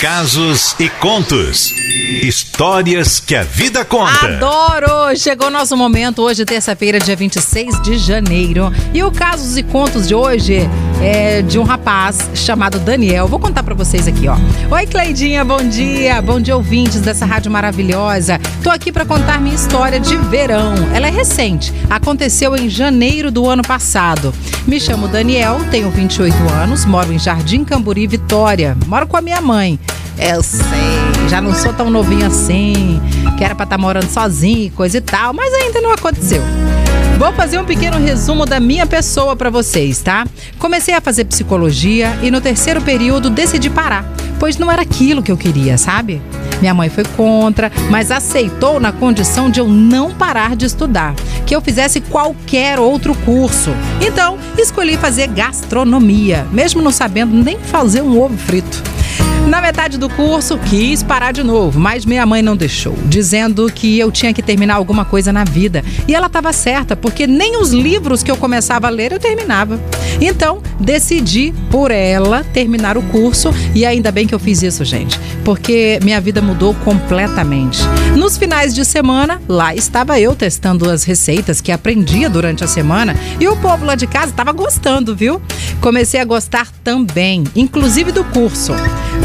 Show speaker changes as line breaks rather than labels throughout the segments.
Casos e contos. Histórias que a vida conta.
Adoro! Chegou nosso momento hoje, terça-feira, dia 26 de janeiro. E o Casos e Contos de hoje é de um rapaz chamado Daniel. Vou contar para vocês aqui, ó. Oi, Cleidinha, bom dia. Bom dia, ouvintes dessa rádio maravilhosa. Tô aqui para contar minha história de verão. Ela é recente. Aconteceu em janeiro do ano passado. Me chamo Daniel, tenho 28 anos, moro em Jardim Camburi, Vitória. Moro com a minha mãe. Eu sei, já não sou tão novinho assim, que era pra estar tá morando sozinho coisa e tal, mas ainda não aconteceu. Vou fazer um pequeno resumo da minha pessoa para vocês, tá? Comecei a fazer psicologia e no terceiro período decidi parar, pois não era aquilo que eu queria, sabe? Minha mãe foi contra, mas aceitou na condição de eu não parar de estudar, que eu fizesse qualquer outro curso. Então, escolhi fazer gastronomia, mesmo não sabendo nem fazer um ovo frito. Na metade do curso, quis parar de novo, mas minha mãe não deixou, dizendo que eu tinha que terminar alguma coisa na vida. E ela estava certa, porque nem os livros que eu começava a ler eu terminava. Então, decidi por ela terminar o curso e ainda bem que eu fiz isso, gente, porque minha vida mudou completamente. Nos finais de semana, lá estava eu testando as receitas que aprendia durante a semana e o povo lá de casa estava gostando, viu? Comecei a gostar também, inclusive do curso.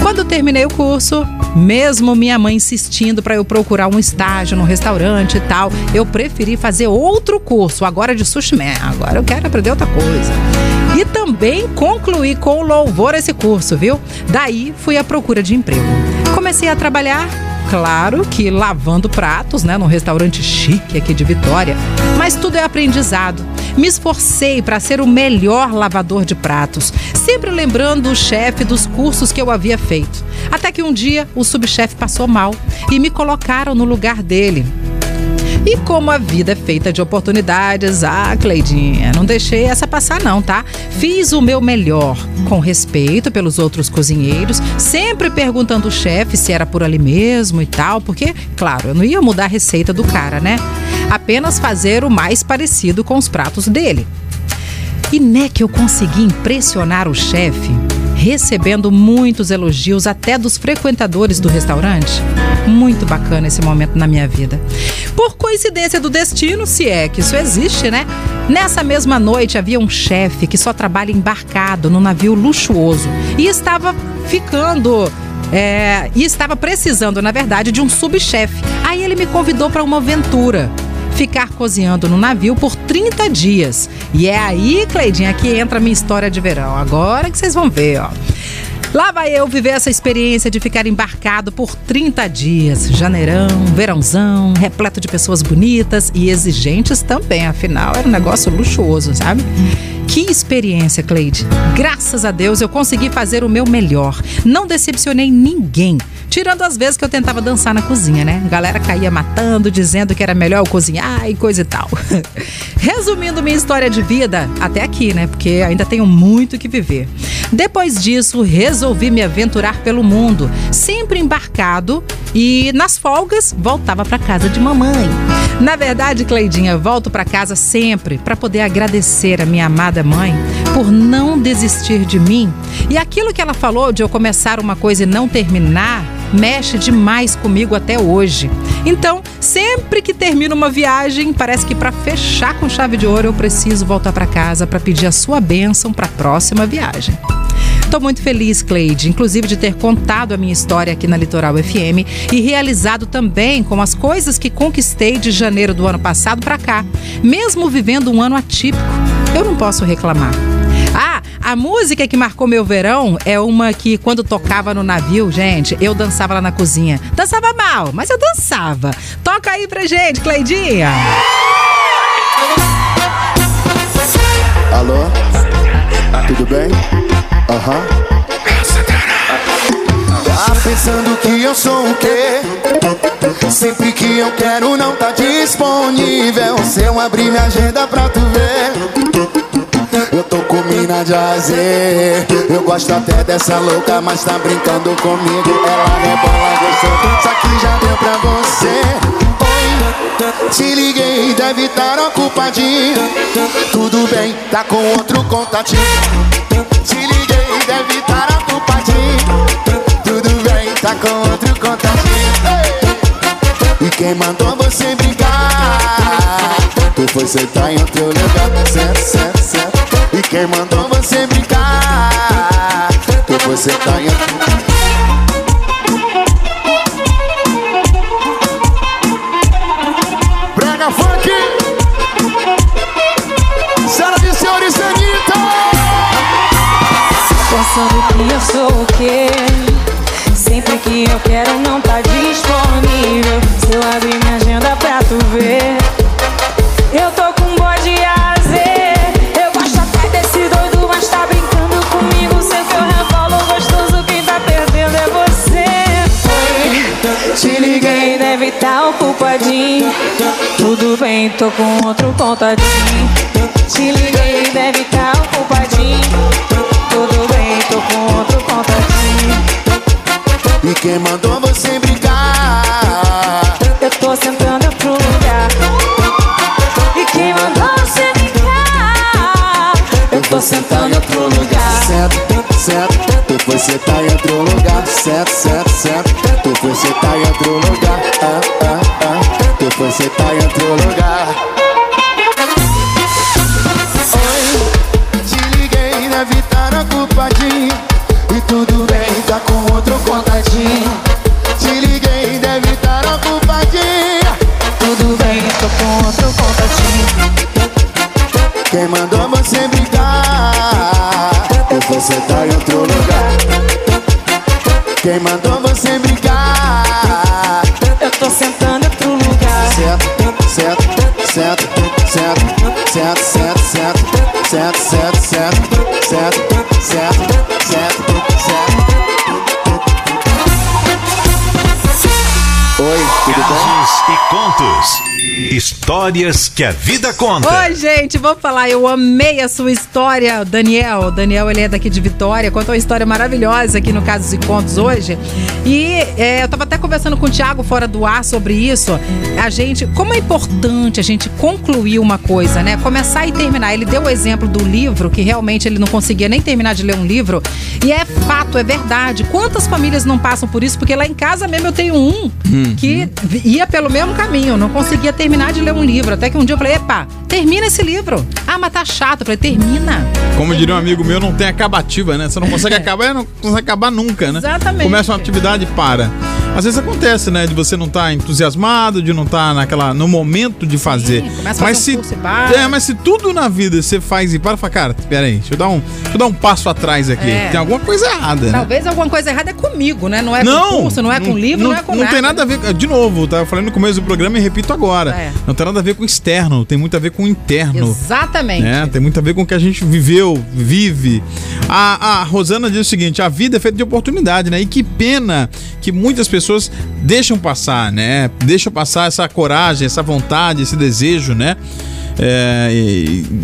Quando terminei o curso, mesmo minha mãe insistindo para eu procurar um estágio no restaurante e tal, eu preferi fazer outro curso, agora de sushi man. Agora eu quero aprender outra coisa. E também concluí com louvor esse curso, viu? Daí fui à procura de emprego. Comecei a trabalhar claro que lavando pratos, né, num restaurante chique aqui de Vitória, mas tudo é aprendizado. Me esforcei para ser o melhor lavador de pratos, sempre lembrando o chefe dos cursos que eu havia feito. Até que um dia o subchefe passou mal e me colocaram no lugar dele. E como a vida é feita de oportunidades, ah, Cleidinha, não deixei essa passar não, tá? Fiz o meu melhor, com respeito pelos outros cozinheiros, sempre perguntando o chefe se era por ali mesmo e tal, porque, claro, eu não ia mudar a receita do cara, né? Apenas fazer o mais parecido com os pratos dele. E né que eu consegui impressionar o chefe recebendo muitos elogios até dos frequentadores do restaurante. Muito bacana esse momento na minha vida. Por coincidência do destino, se é que isso existe, né? Nessa mesma noite havia um chefe que só trabalha embarcado no navio luxuoso e estava ficando é, e estava precisando, na verdade, de um subchefe. Aí ele me convidou para uma aventura ficar cozinhando no navio por 30 dias. E é aí, Cleidinha, que entra a minha história de verão. Agora que vocês vão ver, ó. Lá vai eu viver essa experiência de ficar embarcado por 30 dias. Janeirão, verãozão, repleto de pessoas bonitas e exigentes também. Afinal, era um negócio luxuoso, sabe? Que experiência, Cleide. Graças a Deus eu consegui fazer o meu melhor. Não decepcionei ninguém. Tirando as vezes que eu tentava dançar na cozinha, né? A galera caía matando, dizendo que era melhor eu cozinhar e coisa e tal. Resumindo minha história de vida, até aqui, né? Porque ainda tenho muito que viver. Depois disso, resolvi me aventurar pelo mundo, sempre embarcado e nas folgas voltava para casa de mamãe. Na verdade, Cleidinha, volto para casa sempre para poder agradecer a minha amada mãe por não desistir de mim. E aquilo que ela falou de eu começar uma coisa e não terminar, mexe demais comigo até hoje. Então, sempre que termino uma viagem, parece que para fechar com chave de ouro eu preciso voltar para casa para pedir a sua bênção para a próxima viagem. Estou muito feliz, Cleide, inclusive de ter contado a minha história aqui na Litoral FM e realizado também com as coisas que conquistei de janeiro do ano passado para cá, mesmo vivendo um ano atípico. Eu não posso reclamar. A música que marcou meu verão é uma que, quando tocava no navio, gente, eu dançava lá na cozinha. Dançava mal, mas eu dançava. Toca aí pra gente, Cleidinha.
Alô? Tudo bem? Aham. Tá pensando que eu sou o quê? Sempre que eu quero não tá disponível Se eu abrir minha agenda pra tu ver mina de azer Eu gosto até dessa louca, mas tá brincando comigo. Ela rebola gostoso, isso aqui já deu pra você. Oi, te liguei, deve estar ocupadinho. Tudo bem, tá com outro contatinho. Te liguei, deve estar ocupadinho. Tudo bem, tá com outro contatinho. E quem mandou você brincar? Tu foi sentar em outro lugar, certo, certo, certo. Quem mandou você brincar? Tu foi sentar em outro lugar. Brega Funk! Senhoras e senhores, Anitta!
Pensando que eu sou o quê? Sempre que eu quero não tá disponível Se eu abrir minha agenda pra tu ver deve tá ocupadinho. Tudo bem, tô com outro contadinho. Te liguei, deve tá ocupadinho. Tudo bem, tô com outro contatinho
E quem mandou você brincar?
Eu tô sentando outro lugar. E quem mandou você brincar? Eu tô sentando em outro lugar.
Certo, certo, tu foi sentar em outro lugar. Certo, certo, certo, Quem mandou você brigar? Eu
tô sentando em outro lugar.
Certo, certo, certo, certo, certo, certo.
Casos e contos. Histórias que a vida conta.
Oi, gente, vamos falar. Eu amei a sua história, Daniel. O Daniel, ele é daqui de Vitória, contou uma história maravilhosa aqui no Casos e Contos hoje. E é, eu tava até conversando com o Thiago fora do ar sobre isso. A gente, como é importante a gente concluir uma coisa, né? Começar e terminar. Ele deu o exemplo do livro, que realmente ele não conseguia nem terminar de ler um livro. E é fato, é verdade. Quantas famílias não passam por isso? Porque lá em casa mesmo eu tenho um que ia pelo mesmo caminho, não conseguia terminar de ler um livro. Até que um dia eu falei, epa, termina esse livro. Ah, mas tá chato. Eu falei, termina.
Como diria um amigo meu, não tem acabativa, né? Você não consegue acabar, não consegue acabar nunca, né?
Exatamente.
Começa uma atividade e para. Às vezes acontece, né? De você não estar entusiasmado, de não estar naquela, no momento de fazer.
começa a
mas
fazer
se,
um curso e para.
é, mas se tudo na vida você faz e para, fala, cara, pera aí, deixa eu dar um, deixa eu dar um passo atrás aqui.
É.
Tem alguma coisa errada, né?
Talvez alguma coisa errada é comigo, né? Não é com curso, não é com livro, não, é com
não
nada.
tem nada a ver. De novo, tá? Falei no começo do programa e repito agora.
É.
Não tem nada a ver com externo, tem muito a ver com interno.
Exatamente.
É, tem muito a ver com o que a gente viveu, vive. A, a Rosana diz o seguinte: a vida é feita de oportunidade, né? E que pena que muitas pessoas deixam passar, né? Deixam passar essa coragem, essa vontade, esse desejo, né? É,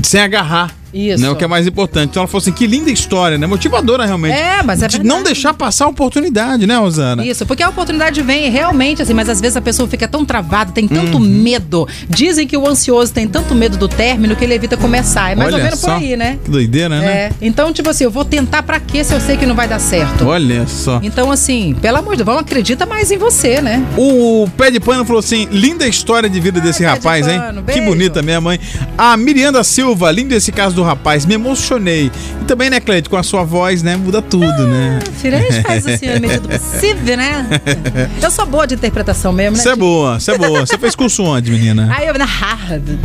sem agarrar.
Isso.
Né, o que é mais importante. Então ela falou assim: que linda história, né? Motivadora realmente.
É, mas é
De
verdade.
não deixar passar a oportunidade, né, Rosana?
Isso, porque a oportunidade vem realmente assim, mas às vezes a pessoa fica tão travada, tem tanto
Uhum.
medo. Dizem que o ansioso tem tanto medo do término que ele evita começar. É mais ou
Olha
menos por
só,
aí, né?
Que doideira, né?
É. Então, tipo assim, eu vou tentar pra quê se eu sei que não vai dar certo?
Olha só.
Então, assim, pelo amor de Deus, vamos acredita mais em você, né?
O Pé de Pano falou assim: linda história de vida desse
Pé de
rapaz, hein?
Pano,
Que
beijo.
bonita, minha mãe. A Mirianda Silva, lindo esse caso do rapaz, me emocionei. E também, né, Cleide, com a sua voz, né? Muda tudo, né?
Filha, a gente faz assim, na medida do possível, né? Eu sou boa de interpretação mesmo, né?
Você é boa, você é boa. Você fez curso onde, menina?
Aí eu na Harvard.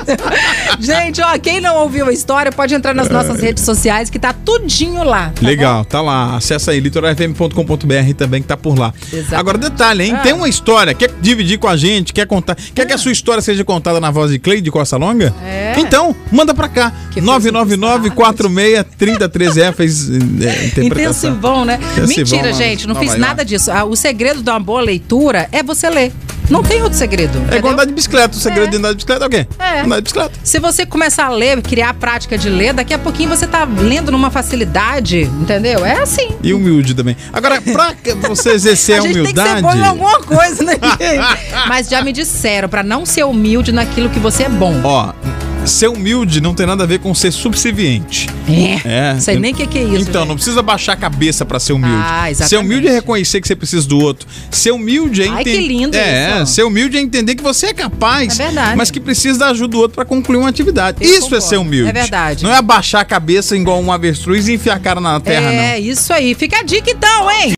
Gente, ó, quem não ouviu a história pode entrar nas nossas redes sociais que tá tudinho lá. tá
Legal, tá lá. Acessa aí, litoralfm.com.br também que tá por lá.
Exatamente.
Agora, detalhe, hein?
Ah.
Tem uma história, quer dividir com a gente, quer contar, quer que a sua história seja contada na voz de Cleide Costa Longa?
É.
Então, manda pra
fez
999-46-3013. É, fez é, interpretação.
Intensivão, né?
Intensivão
Mentira, gente, não fiz nada disso. Ah, O segredo de uma boa leitura é você ler. Não tem outro segredo.
É
entendeu?
igual andar de bicicleta. O segredo
É.
de andar de bicicleta é o quê?
É.
Andar de bicicleta.
Se você começar a ler, criar a prática de ler, daqui a pouquinho você tá lendo numa facilidade, entendeu? É assim.
E humilde também. Agora, pra você exercer a,
a
humildade.
tem que ser bom em alguma coisa, né? Mas já me disseram pra não ser humilde naquilo que você é bom.
Ó, ser humilde não tem nada a ver com ser subserviente.
É.
É.
Sei nem o que, que é isso.
Então, não precisa baixar a cabeça pra ser humilde.
Ah, exatamente.
ser humilde é reconhecer que você precisa do outro. Ser humilde é
Ai,
entender.
que lindo
É,
isso.
ser humilde é entender que você é capaz,
É verdade.
mas que precisa da ajuda do outro pra concluir uma atividade.
Eu
isso é
concordo.
ser humilde.
É verdade.
Não é abaixar a cabeça igual um avestruz e enfiar a cara na terra, não.
É, isso aí. Fica a dica então, hein?